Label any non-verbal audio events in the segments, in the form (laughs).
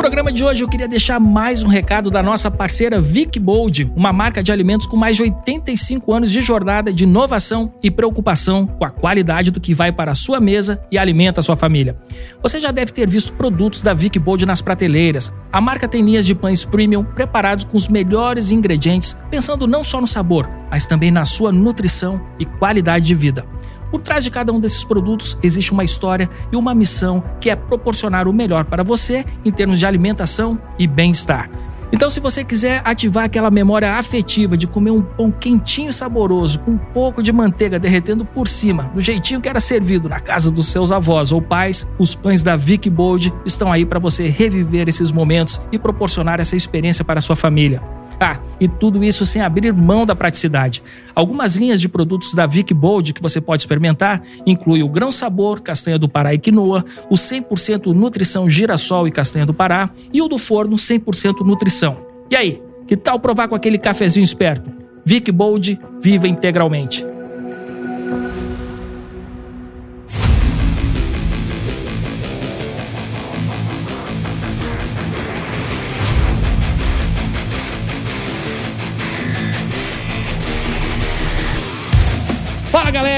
programa de hoje eu queria deixar mais um recado da nossa parceira Vic Bold, uma marca de alimentos com mais de 85 anos de jornada de inovação e preocupação com a qualidade do que vai para a sua mesa e alimenta a sua família. Você já deve ter visto produtos da Vic Bold nas prateleiras. A marca tem linhas de pães premium preparados com os melhores ingredientes, pensando não só no sabor, mas também na sua nutrição e qualidade de vida. Por trás de cada um desses produtos existe uma história e uma missão que é proporcionar o melhor para você em termos de alimentação e bem-estar. Então, se você quiser ativar aquela memória afetiva de comer um pão quentinho e saboroso, com um pouco de manteiga derretendo por cima, do jeitinho que era servido na casa dos seus avós ou pais, os pães da Vic Bold estão aí para você reviver esses momentos e proporcionar essa experiência para a sua família. Ah, e tudo isso sem abrir mão da praticidade. Algumas linhas de produtos da Vic Bold que você pode experimentar incluem o grão sabor, castanha do Pará e quinoa, o 100% nutrição girassol e castanha do Pará e o do forno 100% nutrição. E aí, que tal provar com aquele cafezinho esperto? Vic Bold, viva integralmente.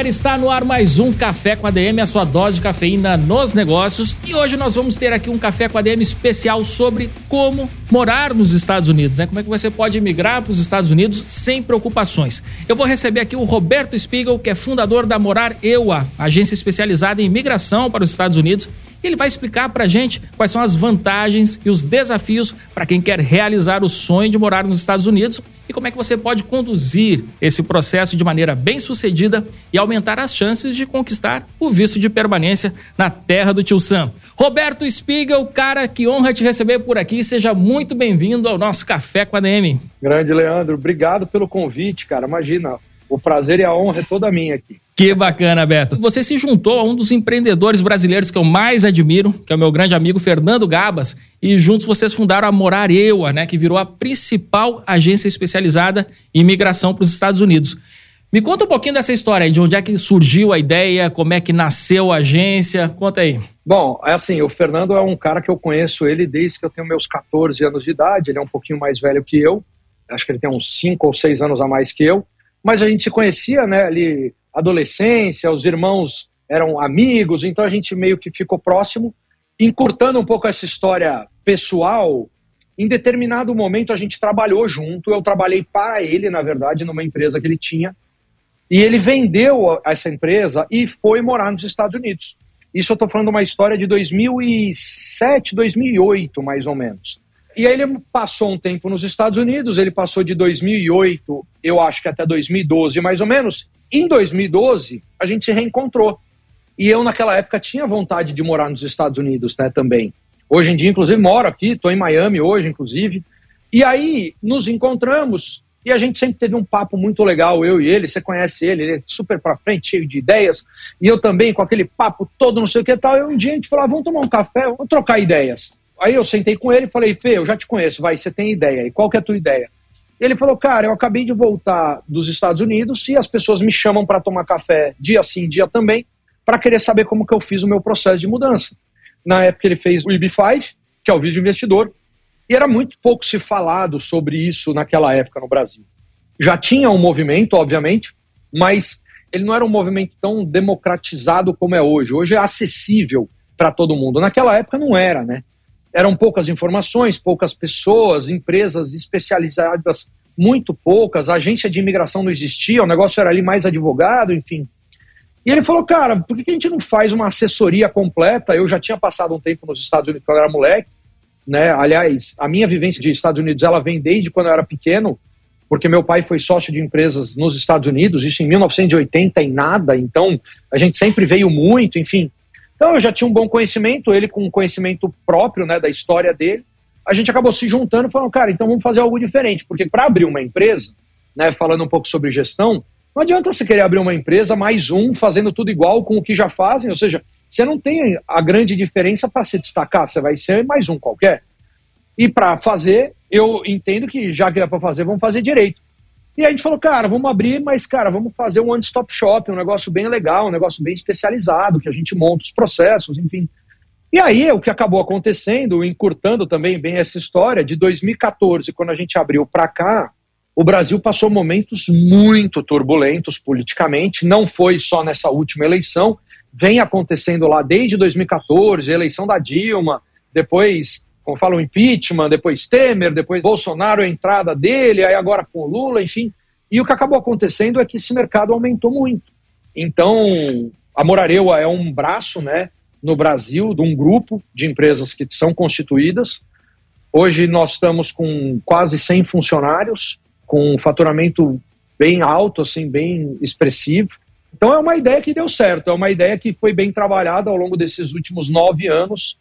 Está no ar mais um Café com a DM, a sua dose de cafeína nos negócios. E hoje nós vamos ter aqui um Café com a DM especial sobre como morar nos Estados Unidos, né? Como é que você pode migrar para os Estados Unidos sem preocupações. Eu vou receber aqui o Roberto Spiegel, que é fundador da Morar EUA, agência especializada em imigração para os Estados Unidos ele vai explicar para a gente quais são as vantagens e os desafios para quem quer realizar o sonho de morar nos Estados Unidos e como é que você pode conduzir esse processo de maneira bem sucedida e aumentar as chances de conquistar o visto de permanência na terra do tio Sam. Roberto Spiegel, cara, que honra te receber por aqui. Seja muito bem-vindo ao nosso Café com a DM. Grande Leandro, obrigado pelo convite, cara. Imagina, o prazer e a honra é toda minha aqui. Que bacana, Beto. Você se juntou a um dos empreendedores brasileiros que eu mais admiro, que é o meu grande amigo Fernando Gabas, e juntos vocês fundaram a Morar Eua, né, que virou a principal agência especializada em imigração para os Estados Unidos. Me conta um pouquinho dessa história, de onde é que surgiu a ideia, como é que nasceu a agência, conta aí. Bom, é assim, o Fernando é um cara que eu conheço ele desde que eu tenho meus 14 anos de idade, ele é um pouquinho mais velho que eu, acho que ele tem uns 5 ou 6 anos a mais que eu, mas a gente se conhecia, né, ali adolescência, os irmãos eram amigos, então a gente meio que ficou próximo. Encurtando um pouco essa história pessoal, em determinado momento a gente trabalhou junto, eu trabalhei para ele, na verdade, numa empresa que ele tinha, e ele vendeu essa empresa e foi morar nos Estados Unidos. Isso eu estou falando uma história de 2007, 2008, mais ou menos. E aí ele passou um tempo nos Estados Unidos, ele passou de 2008, eu acho que até 2012, mais ou menos, em 2012, a gente se reencontrou. E eu, naquela época, tinha vontade de morar nos Estados Unidos né, também. Hoje em dia, inclusive, moro aqui, estou em Miami hoje, inclusive. E aí, nos encontramos e a gente sempre teve um papo muito legal, eu e ele. Você conhece ele, ele é super pra frente, cheio de ideias. E eu também, com aquele papo todo, não sei o que tal. E um dia a gente falou, ah, vamos tomar um café, vamos trocar ideias. Aí eu sentei com ele e falei, Fê, eu já te conheço, vai, você tem ideia. E qual que é a tua ideia? Ele falou, cara, eu acabei de voltar dos Estados Unidos e as pessoas me chamam para tomar café dia sim, dia também, para querer saber como que eu fiz o meu processo de mudança. Na época ele fez o IB5, que é o vídeo investidor, e era muito pouco se falado sobre isso naquela época no Brasil. Já tinha um movimento, obviamente, mas ele não era um movimento tão democratizado como é hoje. Hoje é acessível para todo mundo. Naquela época não era, né? Eram poucas informações, poucas pessoas, empresas especializadas muito poucas, a agência de imigração não existia, o negócio era ali mais advogado, enfim. E ele falou, cara, por que a gente não faz uma assessoria completa? Eu já tinha passado um tempo nos Estados Unidos quando eu era moleque, né? Aliás, a minha vivência de Estados Unidos, ela vem desde quando eu era pequeno, porque meu pai foi sócio de empresas nos Estados Unidos, isso em 1980 e nada, então a gente sempre veio muito, enfim. Então eu já tinha um bom conhecimento, ele com um conhecimento próprio né, da história dele. a gente acabou se juntando e falando, cara, então vamos fazer algo diferente, porque para abrir uma empresa, né, falando um pouco sobre gestão, não adianta você querer abrir uma empresa mais um, fazendo tudo igual com o que já fazem, ou seja, você não tem a grande diferença para se destacar, você vai ser mais um qualquer. E para fazer, eu entendo que já que é para fazer, vamos fazer direito. E a gente falou, cara, vamos abrir, mas, cara, vamos fazer um one-stop shop, um negócio bem legal, um negócio bem especializado, que a gente monta os processos, enfim. E aí, o que acabou acontecendo, encurtando também bem essa história, de 2014, quando a gente abriu para cá, o Brasil passou momentos muito turbulentos politicamente, não foi só nessa última eleição, vem acontecendo lá desde 2014, eleição da Dilma, depois como fala, o impeachment, depois Temer, depois Bolsonaro, a entrada dele, aí agora com Lula, enfim. E o que acabou acontecendo é que esse mercado aumentou muito. Então, a Morareua é um braço, né, no Brasil, de um grupo de empresas que são constituídas. Hoje nós estamos com quase 100 funcionários, com um faturamento bem alto, assim, bem expressivo. Então é uma ideia que deu certo, é uma ideia que foi bem trabalhada ao longo desses últimos nove anos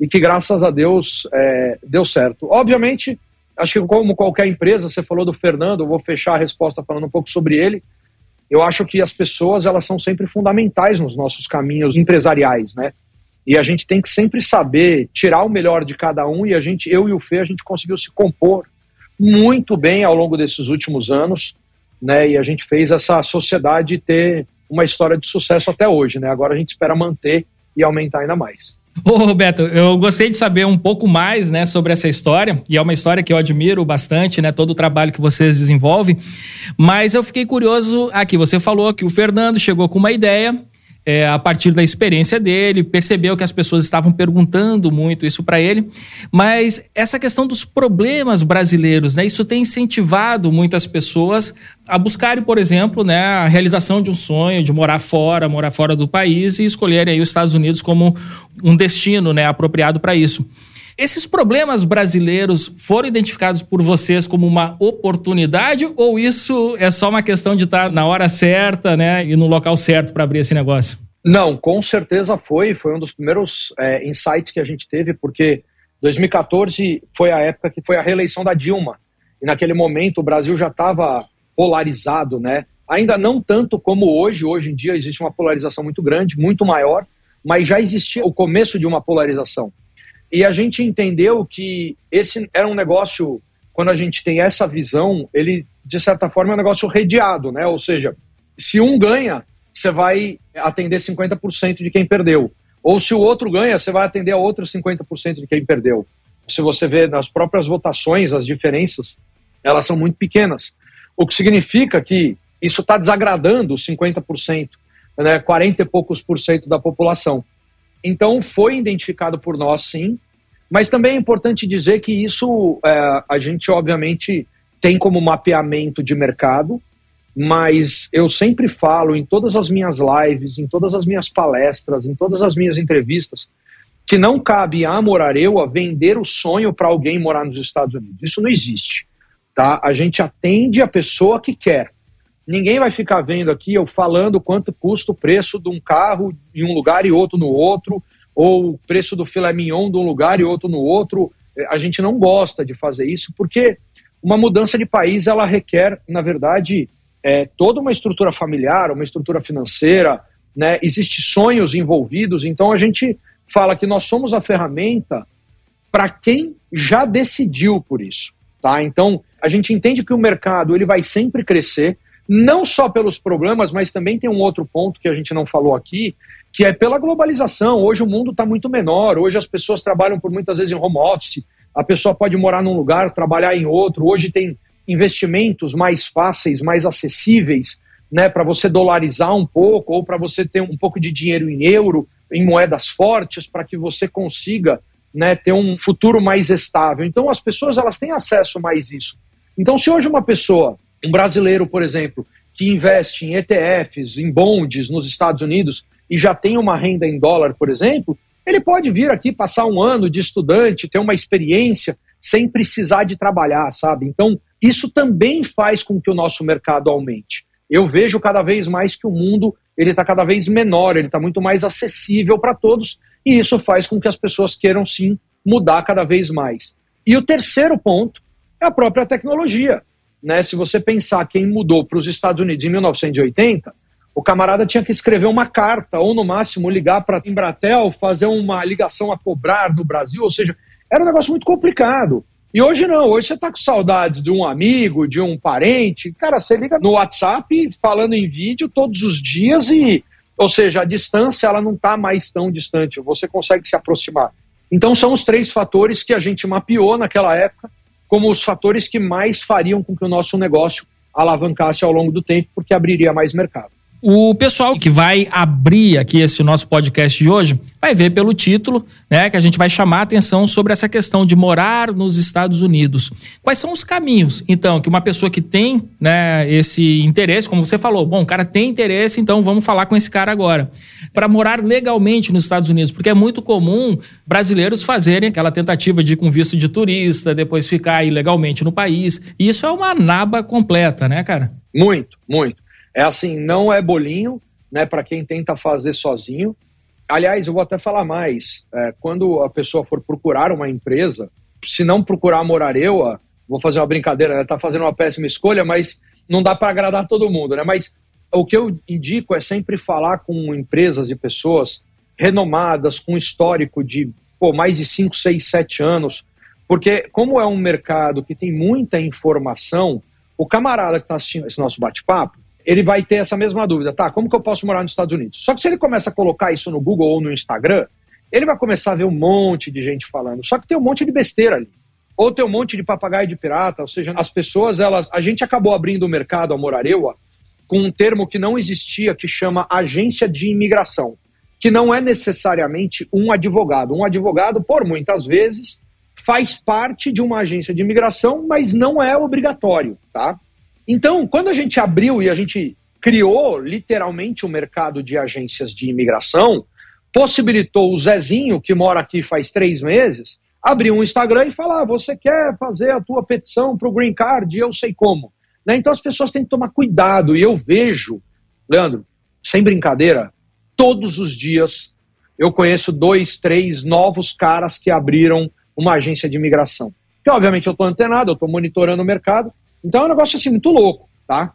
e que graças a Deus é, deu certo. Obviamente, acho que como qualquer empresa, você falou do Fernando, eu vou fechar a resposta falando um pouco sobre ele. Eu acho que as pessoas elas são sempre fundamentais nos nossos caminhos empresariais, né? E a gente tem que sempre saber tirar o melhor de cada um e a gente, eu e o Fê, a gente conseguiu se compor muito bem ao longo desses últimos anos, né? E a gente fez essa sociedade ter uma história de sucesso até hoje, né? Agora a gente espera manter e aumentar ainda mais. Ô, Roberto, eu gostei de saber um pouco mais, né, sobre essa história, e é uma história que eu admiro bastante, né, todo o trabalho que vocês desenvolvem, mas eu fiquei curioso aqui, você falou que o Fernando chegou com uma ideia, é, a partir da experiência dele, percebeu que as pessoas estavam perguntando muito isso para ele, mas essa questão dos problemas brasileiros, né, isso tem incentivado muitas pessoas a buscarem, por exemplo, né, a realização de um sonho, de morar fora, morar fora do país e escolherem aí os Estados Unidos como um destino né, apropriado para isso. Esses problemas brasileiros foram identificados por vocês como uma oportunidade ou isso é só uma questão de estar na hora certa, né, e no local certo para abrir esse negócio? Não, com certeza foi. Foi um dos primeiros é, insights que a gente teve, porque 2014 foi a época que foi a reeleição da Dilma. E naquele momento o Brasil já estava polarizado, né? Ainda não tanto como hoje. Hoje em dia existe uma polarização muito grande, muito maior, mas já existia o começo de uma polarização. E a gente entendeu que esse era um negócio, quando a gente tem essa visão, ele, de certa forma, é um negócio redeado, né? Ou seja, se um ganha, você vai atender 50% de quem perdeu. Ou se o outro ganha, você vai atender a outros 50% de quem perdeu. Se você vê nas próprias votações, as diferenças, elas são muito pequenas. O que significa que isso está desagradando os 50%, né, 40 e poucos por cento da população. Então, foi identificado por nós, sim, mas também é importante dizer que isso é, a gente, obviamente, tem como mapeamento de mercado, mas eu sempre falo em todas as minhas lives, em todas as minhas palestras, em todas as minhas entrevistas, que não cabe a Morareua vender o sonho para alguém morar nos Estados Unidos. Isso não existe. Tá? A gente atende a pessoa que quer. Ninguém vai ficar vendo aqui eu falando quanto custa o preço de um carro em um lugar e outro no outro, ou o preço do filé mignon de um lugar e outro no outro. A gente não gosta de fazer isso porque uma mudança de país ela requer, na verdade, é, toda uma estrutura familiar, uma estrutura financeira, né? Existem sonhos envolvidos, então a gente fala que nós somos a ferramenta para quem já decidiu por isso, tá? Então a gente entende que o mercado ele vai sempre crescer não só pelos problemas, mas também tem um outro ponto que a gente não falou aqui, que é pela globalização. Hoje o mundo está muito menor, hoje as pessoas trabalham por muitas vezes em home office, a pessoa pode morar num lugar, trabalhar em outro. Hoje tem investimentos mais fáceis, mais acessíveis, né, para você dolarizar um pouco ou para você ter um pouco de dinheiro em euro, em moedas fortes, para que você consiga né, ter um futuro mais estável. Então as pessoas elas têm acesso mais a isso. Então se hoje uma pessoa um brasileiro, por exemplo, que investe em ETFs, em bonds nos Estados Unidos e já tem uma renda em dólar, por exemplo, ele pode vir aqui passar um ano de estudante, ter uma experiência sem precisar de trabalhar, sabe? Então, isso também faz com que o nosso mercado aumente. Eu vejo cada vez mais que o mundo ele está cada vez menor, ele está muito mais acessível para todos e isso faz com que as pessoas queiram sim mudar cada vez mais. E o terceiro ponto é a própria tecnologia. Né? Se você pensar quem mudou para os Estados Unidos em 1980, o camarada tinha que escrever uma carta, ou no máximo ligar para a Embratel, fazer uma ligação a cobrar no Brasil, ou seja, era um negócio muito complicado. E hoje não, hoje você está com saudades de um amigo, de um parente, cara, você liga no WhatsApp falando em vídeo todos os dias e, ou seja, a distância ela não está mais tão distante, você consegue se aproximar. Então são os três fatores que a gente mapeou naquela época como os fatores que mais fariam com que o nosso negócio alavancasse ao longo do tempo, porque abriria mais mercado. O pessoal que vai abrir aqui esse nosso podcast de hoje vai ver pelo título, né, que a gente vai chamar a atenção sobre essa questão de morar nos Estados Unidos. Quais são os caminhos, então, que uma pessoa que tem, né, esse interesse, como você falou, bom, o cara tem interesse, então vamos falar com esse cara agora, para morar legalmente nos Estados Unidos, porque é muito comum brasileiros fazerem aquela tentativa de ir com visto de turista, depois ficar ilegalmente no país. E isso é uma naba completa, né, cara? Muito, muito. É assim, não é bolinho, né, para quem tenta fazer sozinho. Aliás, eu vou até falar mais. É, quando a pessoa for procurar uma empresa, se não procurar Morareua, vou fazer uma brincadeira, né? Tá fazendo uma péssima escolha, mas não dá para agradar todo mundo, né? Mas o que eu indico é sempre falar com empresas e pessoas renomadas, com histórico de pô, mais de 5, 6, 7 anos, porque como é um mercado que tem muita informação, o camarada que está assistindo esse nosso bate-papo, ele vai ter essa mesma dúvida, tá? Como que eu posso morar nos Estados Unidos? Só que se ele começa a colocar isso no Google ou no Instagram, ele vai começar a ver um monte de gente falando. Só que tem um monte de besteira ali. Ou tem um monte de papagaio de pirata, ou seja, as pessoas, elas. A gente acabou abrindo o mercado, a Morareua, com um termo que não existia, que chama agência de imigração, que não é necessariamente um advogado. Um advogado, por muitas vezes, faz parte de uma agência de imigração, mas não é obrigatório, tá? Então, quando a gente abriu e a gente criou literalmente o um mercado de agências de imigração, possibilitou o Zezinho, que mora aqui faz três meses, abrir um Instagram e falar: ah, você quer fazer a tua petição para o Green Card? Eu sei como. Né? Então as pessoas têm que tomar cuidado. E eu vejo, Leandro, sem brincadeira, todos os dias eu conheço dois, três novos caras que abriram uma agência de imigração. Que obviamente eu estou antenado, eu estou monitorando o mercado, então é um negócio assim muito louco, tá?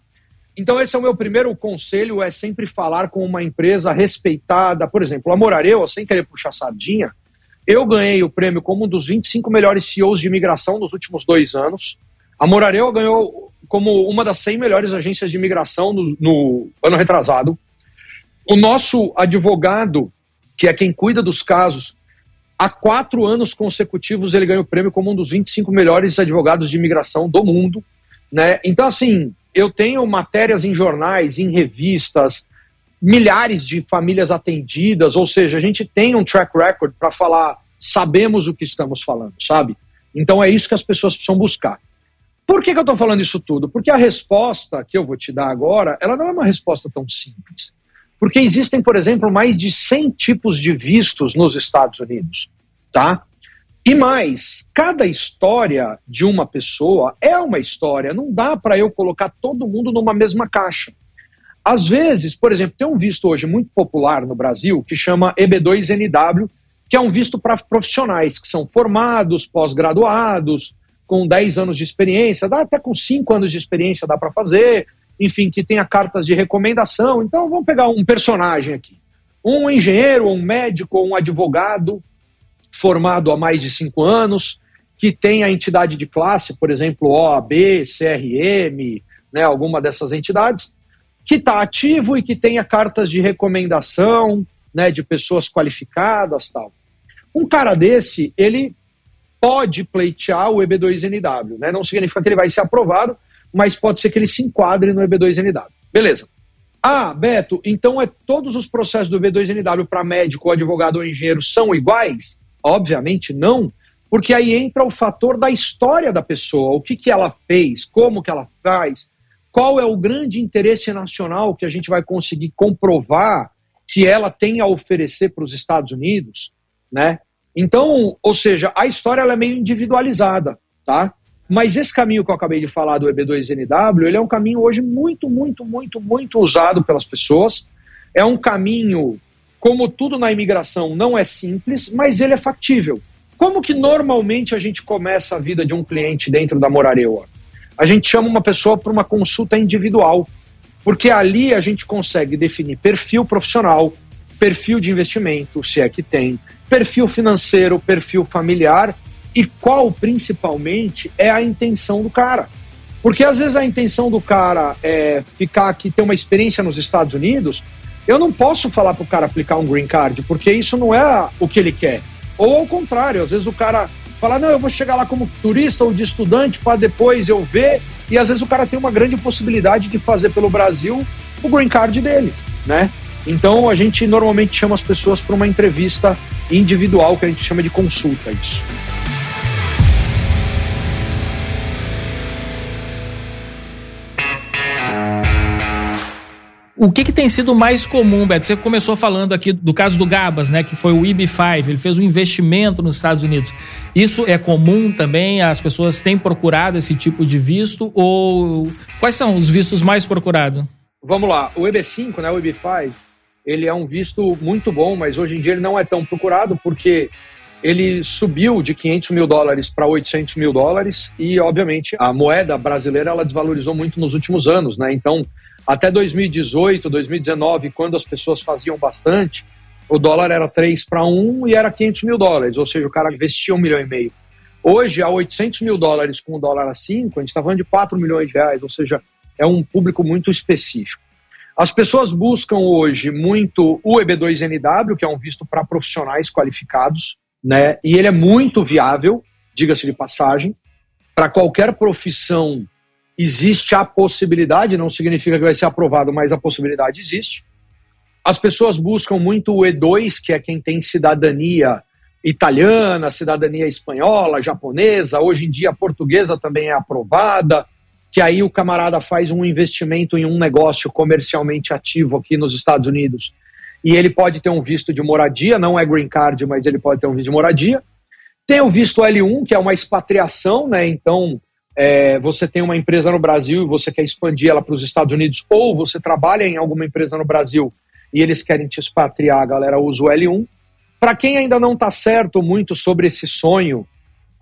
Então esse é o meu primeiro conselho, é sempre falar com uma empresa respeitada. Por exemplo, a Morareua, sem querer puxar sardinha, eu ganhei o prêmio como um dos 25 melhores CEOs de imigração nos últimos dois anos. A Morareua ganhou como uma das 100 melhores agências de imigração no, no ano retrasado. O nosso advogado, que é quem cuida dos casos, há quatro anos consecutivos ele ganhou o prêmio como um dos 25 melhores advogados de imigração do mundo. Né? Então, assim, eu tenho matérias em jornais, em revistas, milhares de famílias atendidas, ou seja, a gente tem um track record para falar, sabemos o que estamos falando, sabe? Então é isso que as pessoas precisam buscar. Por que, que eu estou falando isso tudo? Porque a resposta que eu vou te dar agora, ela não é uma resposta tão simples. Porque existem, por exemplo, mais de 100 tipos de vistos nos Estados Unidos, tá? E mais, cada história de uma pessoa é uma história, não dá para eu colocar todo mundo numa mesma caixa. Às vezes, por exemplo, tem um visto hoje muito popular no Brasil que chama EB2NW, que é um visto para profissionais que são formados, pós-graduados, com 10 anos de experiência, dá até com 5 anos de experiência dá para fazer, enfim, que tenha cartas de recomendação. Então, vamos pegar um personagem aqui. Um engenheiro, um médico, um advogado, formado há mais de cinco anos, que tem a entidade de classe, por exemplo, OAB, CRM, né, alguma dessas entidades, que está ativo e que tenha cartas de recomendação né, de pessoas qualificadas tal. Um cara desse, ele pode pleitear o EB2NW, né? não significa que ele vai ser aprovado, mas pode ser que ele se enquadre no EB2NW. Beleza. Ah, Beto, então é todos os processos do EB2NW para médico, advogado ou engenheiro são iguais? Obviamente não, porque aí entra o fator da história da pessoa, o que, que ela fez, como que ela faz, qual é o grande interesse nacional que a gente vai conseguir comprovar que ela tem a oferecer para os Estados Unidos, né? Então, ou seja, a história é meio individualizada, tá? Mas esse caminho que eu acabei de falar do EB2NW, ele é um caminho hoje muito, muito, muito, muito usado pelas pessoas. É um caminho como tudo na imigração, não é simples, mas ele é factível. Como que normalmente a gente começa a vida de um cliente dentro da Morareua? A gente chama uma pessoa para uma consulta individual, porque ali a gente consegue definir perfil profissional, perfil de investimento, se é que tem, perfil financeiro, perfil familiar e qual principalmente é a intenção do cara. Porque às vezes a intenção do cara é ficar aqui, ter uma experiência nos Estados Unidos, eu não posso falar para o cara aplicar um green card, porque isso não é o que ele quer. Ou ao contrário, às vezes o cara fala, não, eu vou chegar lá como turista ou de estudante para depois eu ver, e às vezes o cara tem uma grande possibilidade de fazer pelo Brasil o green card dele, né? Então a gente normalmente chama as pessoas para uma entrevista individual, que a gente chama de consulta isso. O que, que, tem sido mais comum, Beto? Você começou falando aqui do caso do Gabas, né? Que foi o IB5, ele fez um investimento nos Estados Unidos. Isso é comum também? As pessoas têm procurado esse tipo de visto? Ou quais são os vistos mais procurados? Vamos lá, o EB5, né? O EB5, ele é um visto muito bom, mas hoje em dia ele não é tão procurado porque ele subiu de 500 mil dólares para 800 mil dólares e, obviamente, a moeda brasileira ela desvalorizou muito nos últimos anos, né? Então até 2018, 2019, quando as pessoas faziam bastante, o dólar era 3 para 1 e era 500 mil dólares, ou seja, o cara investia um milhão e meio. Hoje, a 800 mil dólares com o dólar a 5, a gente está falando de 4 milhões de reais, ou seja, é um público muito específico. As pessoas buscam hoje muito o EB2NW, que é um visto para profissionais qualificados, né? E ele é muito viável, diga-se de passagem, para qualquer profissão existe a possibilidade, não significa que vai ser aprovado, mas a possibilidade existe. As pessoas buscam muito o E2, que é quem tem cidadania italiana, cidadania espanhola, japonesa, hoje em dia a portuguesa também é aprovada, que aí o camarada faz um investimento em um negócio comercialmente ativo aqui nos Estados Unidos e ele pode ter um visto de moradia, não é green card, mas ele pode ter um visto de moradia. Tem o visto L1, que é uma expatriação, né? Então, é, você tem uma empresa no Brasil e você quer expandir ela para os Estados Unidos, ou você trabalha em alguma empresa no Brasil e eles querem te expatriar, a galera usa o L1. Para quem ainda não está certo muito sobre esse sonho,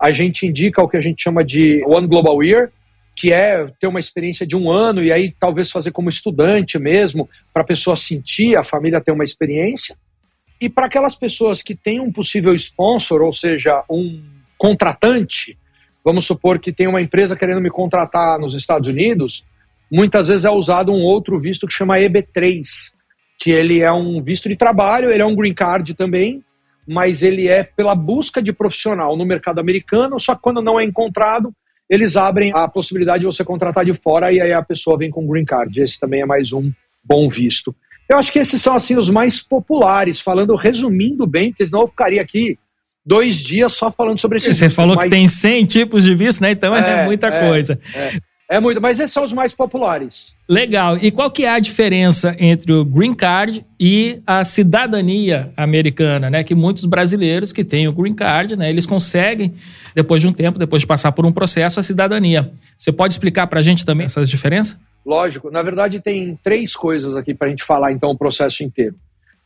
a gente indica o que a gente chama de One Global Year, que é ter uma experiência de um ano e aí talvez fazer como estudante mesmo, para a pessoa sentir, a família ter uma experiência. E para aquelas pessoas que têm um possível sponsor, ou seja, um contratante, Vamos supor que tem uma empresa querendo me contratar nos Estados Unidos, muitas vezes é usado um outro visto que chama EB3, que ele é um visto de trabalho, ele é um green card também, mas ele é pela busca de profissional no mercado americano, só que quando não é encontrado, eles abrem a possibilidade de você contratar de fora e aí a pessoa vem com green card. Esse também é mais um bom visto. Eu acho que esses são assim os mais populares, falando, resumindo bem, porque senão eu ficaria aqui dois dias só falando sobre esse Você falou que tem 100 tipos de visto, né? Então é, é muita é, coisa. É. é muito, mas esses são os mais populares. Legal. E qual que é a diferença entre o green card e a cidadania americana, né? Que muitos brasileiros que têm o green card, né, eles conseguem depois de um tempo, depois de passar por um processo, a cidadania. Você pode explicar para a gente também essas diferenças? Lógico. Na verdade, tem três coisas aqui para a gente falar então o processo inteiro.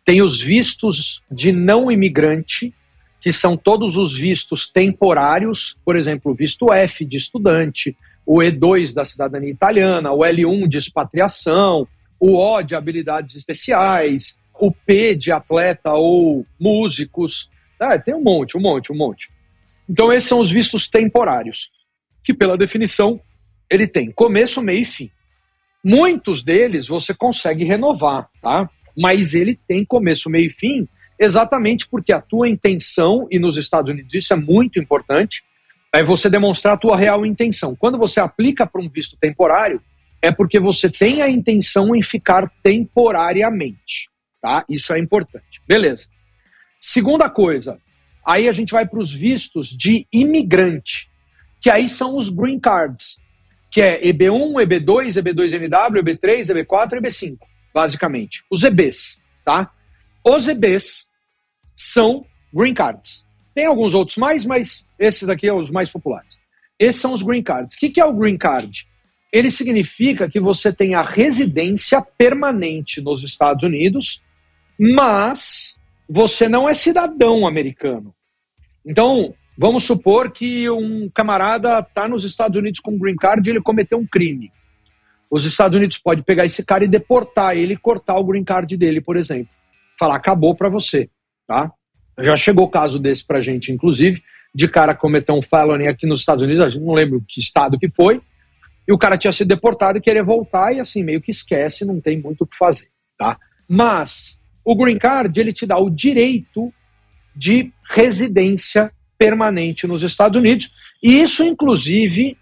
Tem os vistos de não imigrante, que são todos os vistos temporários, por exemplo, o visto F de estudante, o E2 da cidadania italiana, o L1 de expatriação, o O de habilidades especiais, o P de atleta ou músicos. Ah, tem um monte, um monte, um monte. Então, esses são os vistos temporários, que, pela definição, ele tem começo, meio e fim. Muitos deles você consegue renovar, tá? Mas ele tem começo, meio e fim exatamente porque a tua intenção, e nos Estados Unidos isso é muito importante, é você demonstrar a tua real intenção. Quando você aplica para um visto temporário, é porque você tem a intenção em ficar temporariamente, tá? Isso é importante. Beleza. Segunda coisa, aí a gente vai para os vistos de imigrante, que aí são os green cards, que é EB1, EB2, EB2NW, EB3, EB4 e EB5, basicamente. Os EBs, tá? Os EBs são green cards. Tem alguns outros mais, mas esses daqui são os mais populares. Esses são os green cards. O que é o green card? Ele significa que você tem a residência permanente nos Estados Unidos, mas você não é cidadão americano. Então, vamos supor que um camarada está nos Estados Unidos com green card e ele cometeu um crime. Os Estados Unidos podem pegar esse cara e deportar ele cortar o green card dele, por exemplo. Falar, acabou para você, tá? Já chegou caso desse pra gente, inclusive, de cara cometer um felony aqui nos Estados Unidos, a gente não lembro que estado que foi, e o cara tinha sido deportado e queria voltar e assim, meio que esquece, não tem muito o que fazer, tá? Mas o green card, ele te dá o direito de residência permanente nos Estados Unidos, e isso, inclusive,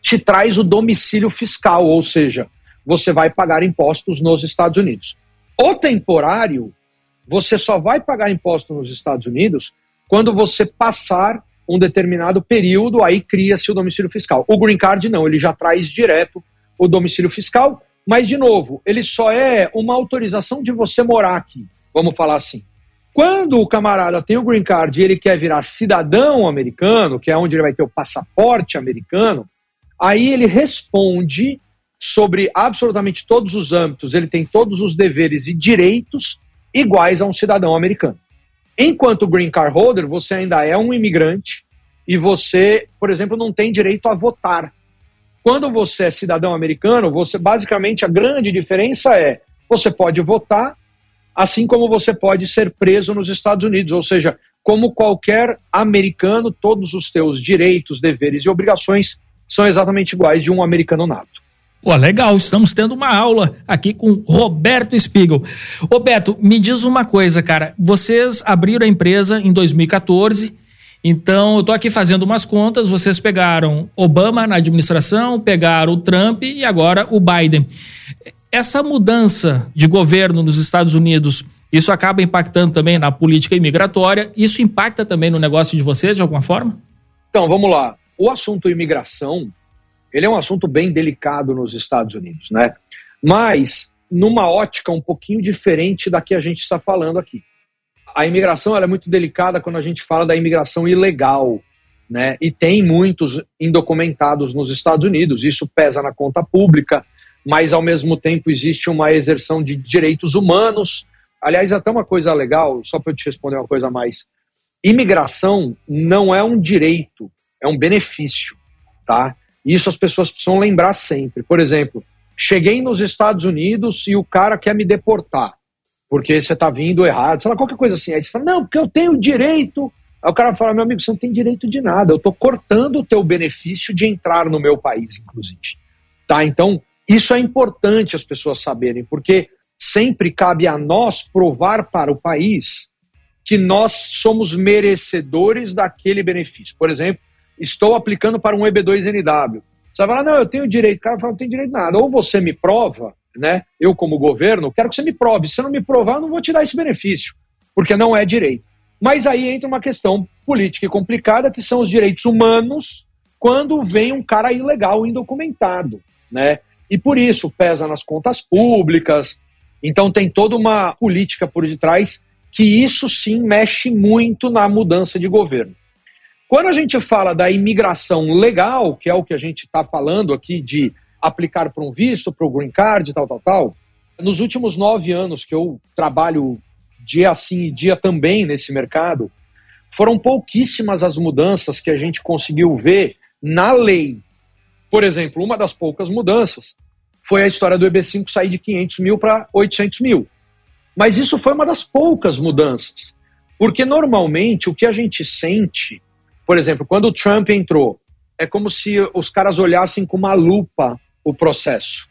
te traz o domicílio fiscal, ou seja, você vai pagar impostos nos Estados Unidos. O temporário, você só vai pagar imposto nos Estados Unidos quando você passar um determinado período, aí cria-se o domicílio fiscal. O green card não, ele já traz direto o domicílio fiscal, mas de novo, ele só é uma autorização de você morar aqui, vamos falar assim. Quando o camarada tem o green card e ele quer virar cidadão americano, que é onde ele vai ter o passaporte americano, aí ele responde sobre absolutamente todos os âmbitos, ele tem todos os deveres e direitos iguais a um cidadão americano. Enquanto green card holder, você ainda é um imigrante e você, por exemplo, não tem direito a votar. Quando você é cidadão americano, você basicamente a grande diferença é você pode votar, assim como você pode ser preso nos Estados Unidos, ou seja, como qualquer americano, todos os teus direitos, deveres e obrigações são exatamente iguais de um americano nato. Pô, legal, estamos tendo uma aula aqui com Roberto Spiegel. Roberto, me diz uma coisa, cara. Vocês abriram a empresa em 2014, então eu tô aqui fazendo umas contas. Vocês pegaram Obama na administração, pegaram o Trump e agora o Biden. Essa mudança de governo nos Estados Unidos, isso acaba impactando também na política imigratória? Isso impacta também no negócio de vocês de alguma forma? Então, vamos lá. O assunto imigração ele é um assunto bem delicado nos Estados Unidos, né? Mas numa ótica um pouquinho diferente da que a gente está falando aqui. A imigração é muito delicada quando a gente fala da imigração ilegal, né? E tem muitos indocumentados nos Estados Unidos. Isso pesa na conta pública, mas ao mesmo tempo existe uma exerção de direitos humanos. Aliás, até uma coisa legal, só para eu te responder uma coisa a mais. Imigração não é um direito, é um benefício, tá? Isso as pessoas precisam lembrar sempre. Por exemplo, cheguei nos Estados Unidos e o cara quer me deportar, porque você está vindo errado. Você fala qualquer coisa assim. Aí você fala, não, porque eu tenho direito. Aí o cara fala, meu amigo, você não tem direito de nada. Eu estou cortando o teu benefício de entrar no meu país, inclusive. Tá? Então, isso é importante as pessoas saberem, porque sempre cabe a nós provar para o país que nós somos merecedores daquele benefício. Por exemplo, estou aplicando para um EB2NW. Você vai falar, não, eu tenho direito. O cara fala, não tem direito nada. Ou você me prova, né? Eu, como governo, quero que você me prove. Se não me provar, eu não vou te dar esse benefício, porque não é direito. Mas aí entra uma questão política e complicada, que são os direitos humanos, quando vem um cara ilegal, indocumentado, né? E por isso pesa nas contas públicas. Então tem toda uma política por detrás que isso sim mexe muito na mudança de governo. Quando a gente fala da imigração legal, que é o que a gente está falando aqui de aplicar para um visto, para o green card, tal, tal, tal, nos últimos nove anos que eu trabalho dia sim e dia também nesse mercado, foram pouquíssimas as mudanças que a gente conseguiu ver na lei. Por exemplo, uma das poucas mudanças foi a história do EB5 sair de 500 mil para 800 mil. Mas isso foi uma das poucas mudanças. Porque normalmente o que a gente sente por exemplo, quando o Trump entrou, é como se os caras olhassem com uma lupa o processo.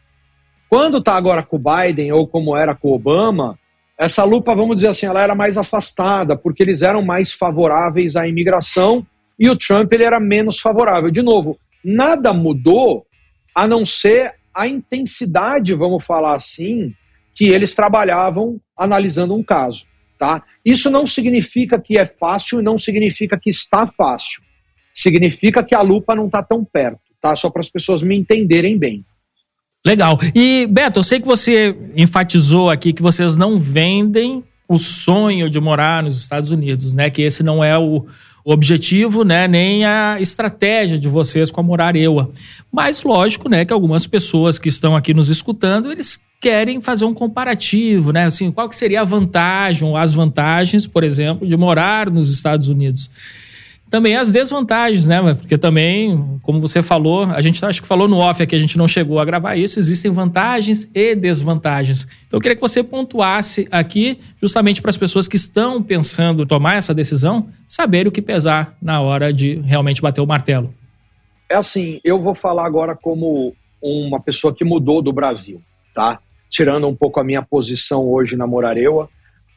Quando está agora com o Biden ou como era com o Obama, essa lupa, vamos dizer assim, ela era mais afastada, porque eles eram mais favoráveis à imigração e o Trump ele era menos favorável. De novo, nada mudou a não ser a intensidade, vamos falar assim, que eles trabalhavam analisando um caso. Tá? Isso não significa que é fácil e não significa que está fácil. Significa que a lupa não está tão perto, tá? Só para as pessoas me entenderem bem. Legal. E, Beto, eu sei que você enfatizou aqui que vocês não vendem o sonho de morar nos Estados Unidos, né? Que esse não é o, o objetivo, né? Nem a estratégia de vocês com a Morar Eua. Mas, lógico, né? Que algumas pessoas que estão aqui nos escutando, eles querem fazer um comparativo, né? Assim, qual que seria a vantagem ou as vantagens, por exemplo, de morar nos Estados Unidos? também as desvantagens, né? Porque também, como você falou, a gente acho que falou no off aqui, a gente não chegou a gravar isso, existem vantagens e desvantagens. Então eu queria que você pontuasse aqui, justamente para as pessoas que estão pensando em tomar essa decisão, saber o que pesar na hora de realmente bater o martelo. É assim, eu vou falar agora como uma pessoa que mudou do Brasil, tá? Tirando um pouco a minha posição hoje na Morareua,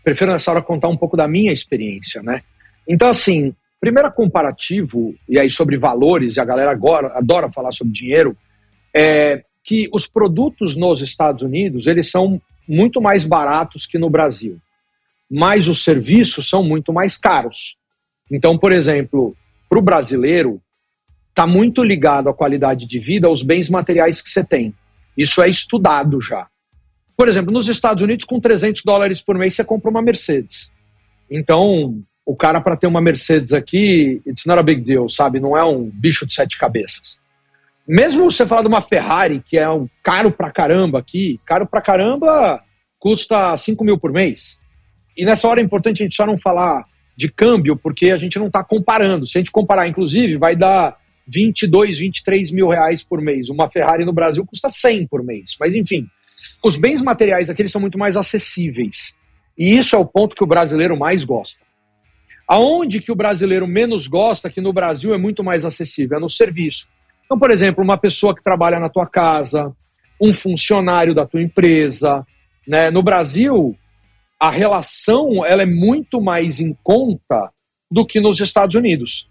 prefiro nessa hora contar um pouco da minha experiência, né? Então, assim, primeiro comparativo, e aí sobre valores, e a galera agora adora falar sobre dinheiro, é que os produtos nos Estados Unidos, eles são muito mais baratos que no Brasil, mas os serviços são muito mais caros. Então, por exemplo, para o brasileiro, está muito ligado à qualidade de vida, aos bens materiais que você tem. Isso é estudado já. Por exemplo, nos Estados Unidos, com 300 dólares por mês, você compra uma Mercedes. Então, o cara, para ter uma Mercedes aqui, it's not a big deal, sabe? Não é um bicho de sete cabeças. Mesmo você falar de uma Ferrari, que é um caro pra caramba aqui, caro pra caramba custa 5 mil por mês. E nessa hora é importante a gente só não falar de câmbio, porque a gente não está comparando. Se a gente comparar, inclusive, vai dar 22, 23 mil reais por mês. Uma Ferrari no Brasil custa 100 por mês. Mas, enfim, os bens materiais aqui são muito mais acessíveis. E isso é o ponto que o brasileiro mais gosta. Aonde que o brasileiro menos gosta, que no Brasil é muito mais acessível, é no serviço. Então, por exemplo, uma pessoa que trabalha na tua casa, um funcionário da tua empresa. Né? No Brasil, a relação ela é muito mais em conta do que nos Estados Unidos.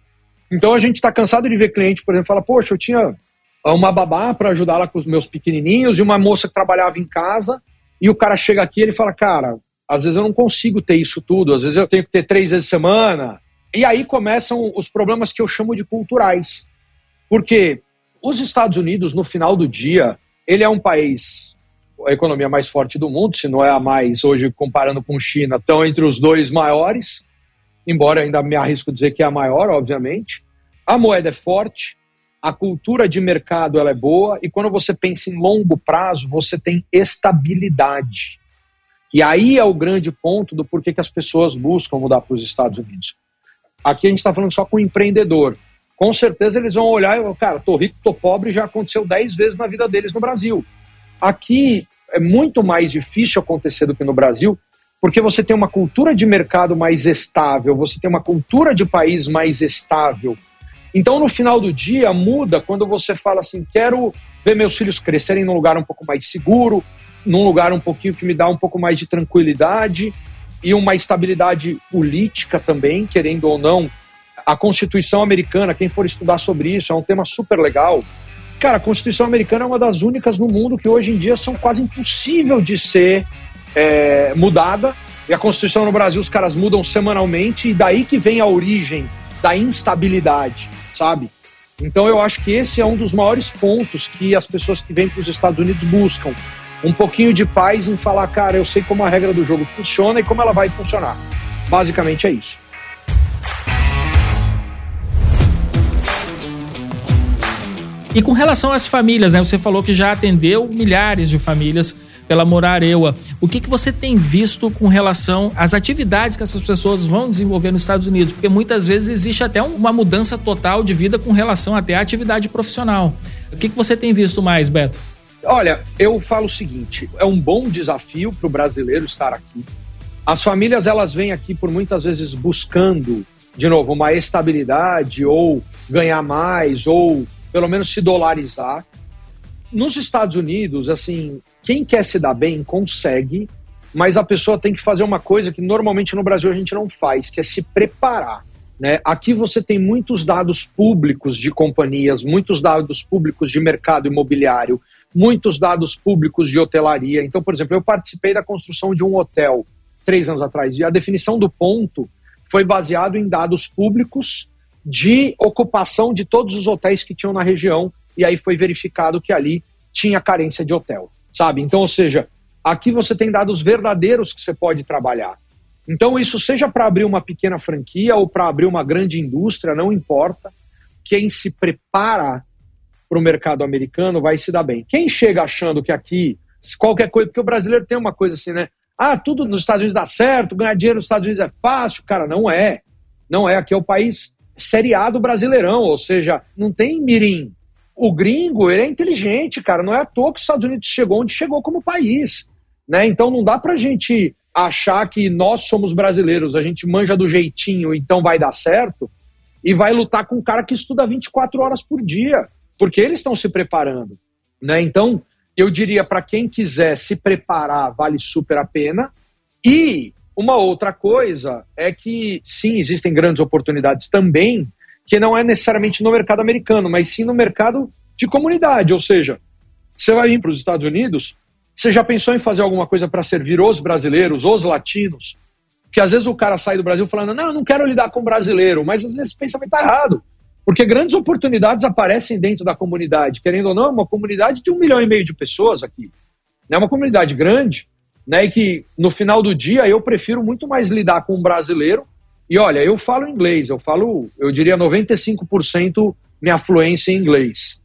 Então a gente está cansado de ver cliente, por exemplo, fala, poxa, eu tinha uma babá para ajudar lá com os meus pequenininhos e uma moça que trabalhava em casa e o cara chega aqui ele fala, cara, às vezes eu não consigo ter isso tudo, às vezes eu tenho que ter três vezes semana. E aí começam os problemas que eu chamo de culturais. Porque os Estados Unidos, no final do dia, ele é um país, a economia mais forte do mundo, se não é a mais, hoje comparando com China, estão entre os dois maiores embora ainda me arrisco dizer que é a maior, obviamente. A moeda é forte, a cultura de mercado ela é boa e quando você pensa em longo prazo, você tem estabilidade. E aí é o grande ponto do porquê que as pessoas buscam mudar para os Estados Unidos. Aqui a gente está falando só com o empreendedor. Com certeza eles vão olhar e falar, cara, tô rico, tô pobre, já aconteceu 10 vezes na vida deles no Brasil. Aqui é muito mais difícil acontecer do que no Brasil, porque você tem uma cultura de mercado mais estável, você tem uma cultura de país mais estável. Então, no final do dia, muda quando você fala assim: quero ver meus filhos crescerem num lugar um pouco mais seguro, num lugar um pouquinho que me dá um pouco mais de tranquilidade e uma estabilidade política também, querendo ou não. A Constituição americana, quem for estudar sobre isso, é um tema super legal. Cara, a Constituição americana é uma das únicas no mundo que hoje em dia são quase impossível de ser é, mudada. E a Constituição no Brasil, os caras mudam semanalmente, e daí que vem a origem da instabilidade, sabe? Então eu acho que esse é um dos maiores pontos que as pessoas que vêm para os Estados Unidos buscam. Um pouquinho de paz em falar, cara, eu sei como a regra do jogo funciona e como ela vai funcionar. Basicamente é isso. E com relação às famílias, né? Você falou que já atendeu milhares de famílias pela Morareua. O que, que você tem visto com relação às atividades que essas pessoas vão desenvolver nos Estados Unidos? Porque muitas vezes existe até uma mudança total de vida com relação até à atividade profissional. O que, que você tem visto mais, Beto? Olha, eu falo o seguinte: é um bom desafio para o brasileiro estar aqui. As famílias elas vêm aqui por muitas vezes buscando, de novo, uma estabilidade ou ganhar mais ou pelo menos se dolarizar. Nos Estados Unidos, assim, quem quer se dar bem consegue, mas a pessoa tem que fazer uma coisa que normalmente no Brasil a gente não faz, que é se preparar. Né? Aqui você tem muitos dados públicos de companhias, muitos dados públicos de mercado imobiliário, muitos dados públicos de hotelaria. Então, por exemplo, eu participei da construção de um hotel três anos atrás e a definição do ponto foi baseado em dados públicos de ocupação de todos os hotéis que tinham na região e aí foi verificado que ali tinha carência de hotel sabe? Então, ou seja, aqui você tem dados verdadeiros que você pode trabalhar. Então, isso seja para abrir uma pequena franquia ou para abrir uma grande indústria, não importa. Quem se prepara para o mercado americano vai se dar bem. Quem chega achando que aqui qualquer coisa, porque o brasileiro tem uma coisa assim, né? Ah, tudo nos Estados Unidos dá certo, ganhar dinheiro nos Estados Unidos é fácil. Cara, não é. Não é. Aqui é o país seriado brasileirão, ou seja, não tem mirim. O gringo, ele é inteligente, cara. Não é à toa que os Estados Unidos chegou onde chegou como país. Né? Então não dá pra gente achar que nós somos brasileiros, a gente manja do jeitinho, então vai dar certo, e vai lutar com um cara que estuda 24 horas por dia, porque eles estão se preparando. Né? Então, eu diria para quem quiser se preparar, vale super a pena. E uma outra coisa é que, sim, existem grandes oportunidades também, que não é necessariamente no mercado americano, mas sim no mercado de comunidade. Ou seja, você vai vir para os Estados Unidos, você já pensou em fazer alguma coisa para servir os brasileiros, os latinos? Que às vezes o cara sai do Brasil falando, não, eu não quero lidar com brasileiro, mas às vezes esse pensamento está errado. Porque grandes oportunidades aparecem dentro da comunidade. Querendo ou não, uma comunidade de um milhão e meio de pessoas aqui. É uma comunidade grande, né? E que no final do dia eu prefiro muito mais lidar com um brasileiro. E olha, eu falo inglês, eu falo, eu diria 95% minha fluência em inglês.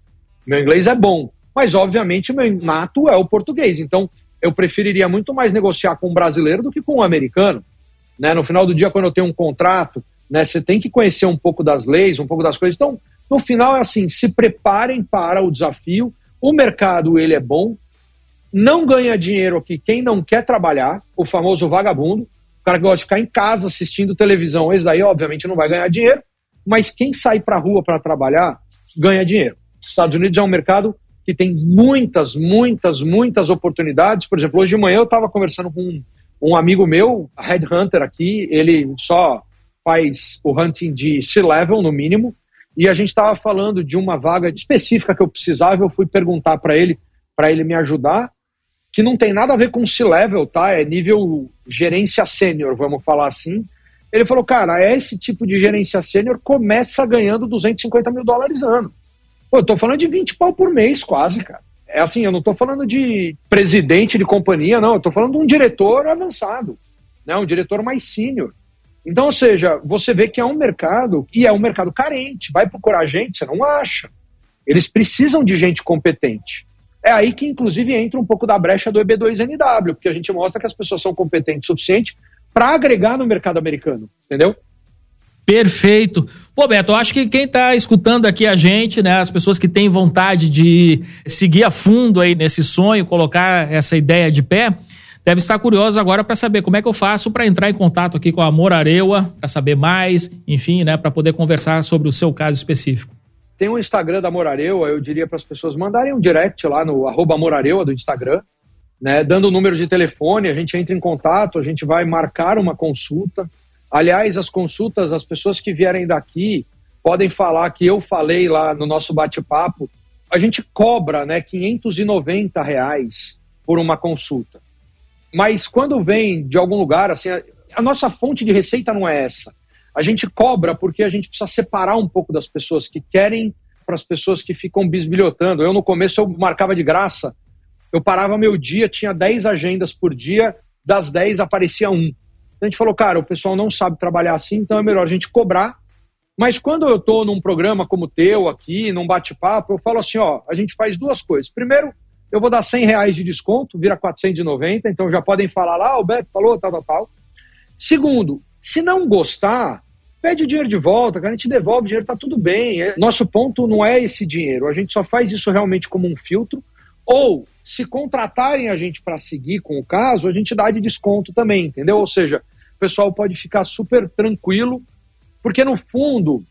Meu inglês é bom, mas obviamente meu nato é o português. Então eu preferiria muito mais negociar com um brasileiro do que com um americano. Né? No final do dia, quando eu tenho um contrato, né, você tem que conhecer um pouco das leis, um pouco das coisas. Então, no final é assim, se preparem para o desafio. O mercado ele é bom, não ganha dinheiro aqui quem não quer trabalhar, o famoso vagabundo, o cara que gosta de ficar em casa assistindo televisão, esse daí obviamente não vai ganhar dinheiro, mas quem sai para a rua para trabalhar ganha dinheiro. Estados Unidos é um mercado que tem muitas, muitas, muitas oportunidades. Por exemplo, hoje de manhã eu estava conversando com um, um amigo meu, headhunter aqui, ele só faz o hunting de C-level no mínimo, e a gente estava falando de uma vaga específica que eu precisava, eu fui perguntar para ele, para ele me ajudar, que não tem nada a ver com C-level, tá? É nível gerência sênior, vamos falar assim. Ele falou, cara, esse tipo de gerência sênior começa ganhando 250 mil dólares ano. Pô, eu tô falando de 20 pau por mês, quase, cara. É assim, eu não tô falando de presidente de companhia, não. Eu tô falando de um diretor avançado, né? Um diretor mais sênior. Então, ou seja, você vê que é um mercado, e é um mercado carente. Vai procurar gente, você não acha. Eles precisam de gente competente. É aí que, inclusive, entra um pouco da brecha do EB2NW, porque a gente mostra que as pessoas são competentes o suficiente para agregar no mercado americano, entendeu? Perfeito. Pô, Beto, eu acho que quem está escutando aqui a gente, né, as pessoas que têm vontade de seguir a fundo aí nesse sonho, colocar essa ideia de pé, deve estar curioso agora para saber como é que eu faço para entrar em contato aqui com a Morareua, para saber mais, enfim, né, para poder conversar sobre o seu caso específico. Tem um Instagram da Morareua, eu diria para as pessoas mandarem um direct lá no arroba Morareua do Instagram, né, dando o número de telefone, a gente entra em contato, a gente vai marcar uma consulta. Aliás, as consultas, as pessoas que vierem daqui podem falar que eu falei lá no nosso bate-papo. A gente cobra né, 590 reais por uma consulta. Mas quando vem de algum lugar, assim, a nossa fonte de receita não é essa. A gente cobra porque a gente precisa separar um pouco das pessoas que querem para as pessoas que ficam bisbilhotando. Eu, no começo, eu marcava de graça. Eu parava meu dia, tinha 10 agendas por dia, das 10 aparecia um. A gente falou, cara, o pessoal não sabe trabalhar assim, então é melhor a gente cobrar. Mas quando eu estou num programa como o teu aqui, num bate-papo, eu falo assim, ó, a gente faz duas coisas. Primeiro, eu vou dar 100 reais de desconto, vira 490, então já podem falar lá, o Beto falou, tal, tal, tal. Segundo, se não gostar, pede o dinheiro de volta, a gente devolve o dinheiro, tá tudo bem. É, nosso ponto não é esse dinheiro, a gente só faz isso realmente como um filtro. Ou, se contratarem a gente para seguir com o caso, a gente dá de desconto também, entendeu? Ou seja, o pessoal pode ficar super tranquilo, porque no fundo,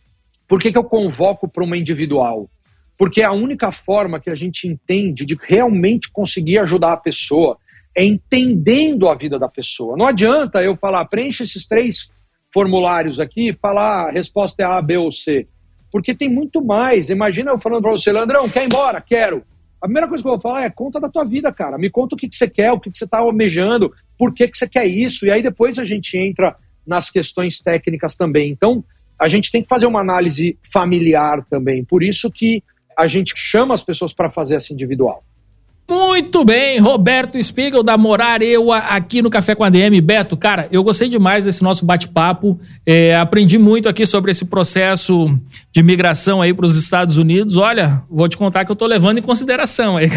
por que, que eu convoco para uma individual? Porque é a única forma que a gente entende de realmente conseguir ajudar a pessoa é entendendo a vida da pessoa. Não adianta eu falar, preencha esses três formulários aqui, falar a resposta é A, B ou C. Porque tem muito mais. Imagina eu falando para você, Leandrão, quer ir embora? Quero. A primeira coisa que eu vou falar é conta da tua vida, cara. Me conta o que, que você quer, o que, que você está almejando, por que, que você quer isso. E aí depois a gente entra nas questões técnicas também. Então, a gente tem que fazer uma análise familiar também. Por isso que a gente chama as pessoas para fazer essa individual. Muito bem, Roberto Spiegel da Morareua aqui no Café com a DM. Beto, cara, eu gostei demais desse nosso bate-papo. É, aprendi muito aqui sobre esse processo de migração aí para os Estados Unidos. Olha, vou te contar que eu tô levando em consideração aí.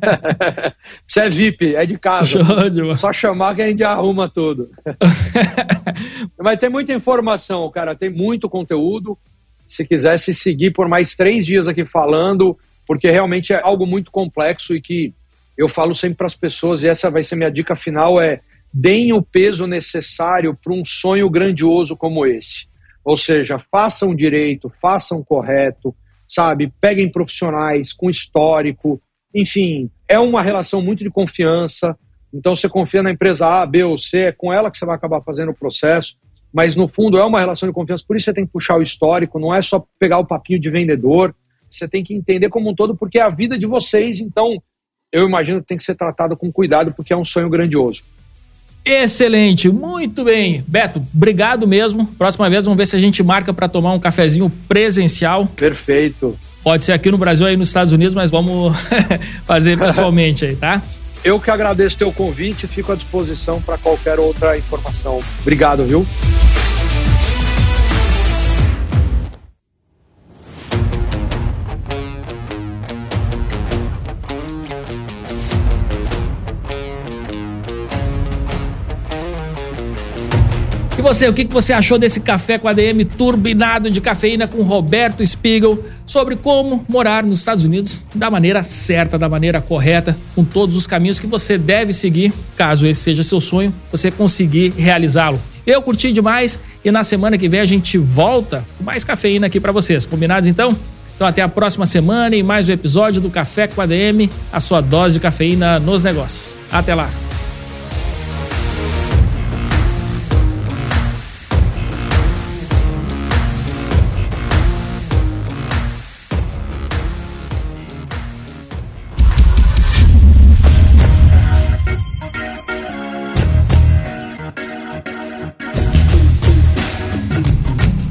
(laughs) (laughs) Você é VIP, é de casa. Só chamar que a gente arruma tudo. (laughs) Mas tem muita informação, cara, tem muito conteúdo. se quisesse seguir por mais três dias aqui falando, porque realmente é algo muito complexo e que eu falo sempre para as pessoas, e essa vai ser minha dica final, é deem o peso necessário para um sonho grandioso como esse. Ou seja, façam direito, façam correto, sabe? Peguem profissionais com histórico, enfim, é uma relação muito de confiança. Então você confia na empresa A, B ou C, é com ela que você vai acabar fazendo o processo. Mas no fundo é uma relação de confiança, por isso você tem que puxar o histórico, não é só pegar o papinho de vendedor. Você tem que entender como um todo, porque é a vida de vocês, então eu imagino que tem que ser tratado com cuidado, porque é um sonho grandioso. Excelente, muito bem. Beto, obrigado mesmo. Próxima vez vamos ver se a gente marca para tomar um cafezinho presencial. Perfeito. Pode ser aqui no Brasil aí nos Estados Unidos, mas vamos (laughs) fazer pessoalmente aí, tá? Eu que agradeço teu convite, fico à disposição para qualquer outra informação. Obrigado, viu? E você, o que você achou desse café com ADM turbinado de cafeína com Roberto Spiegel sobre como morar nos Estados Unidos da maneira certa, da maneira correta, com todos os caminhos que você deve seguir, caso esse seja seu sonho, você conseguir realizá-lo. Eu curti demais e na semana que vem a gente volta com mais cafeína aqui para vocês. Combinados então? Então até a próxima semana e mais um episódio do Café com ADM, a sua dose de cafeína nos negócios. Até lá.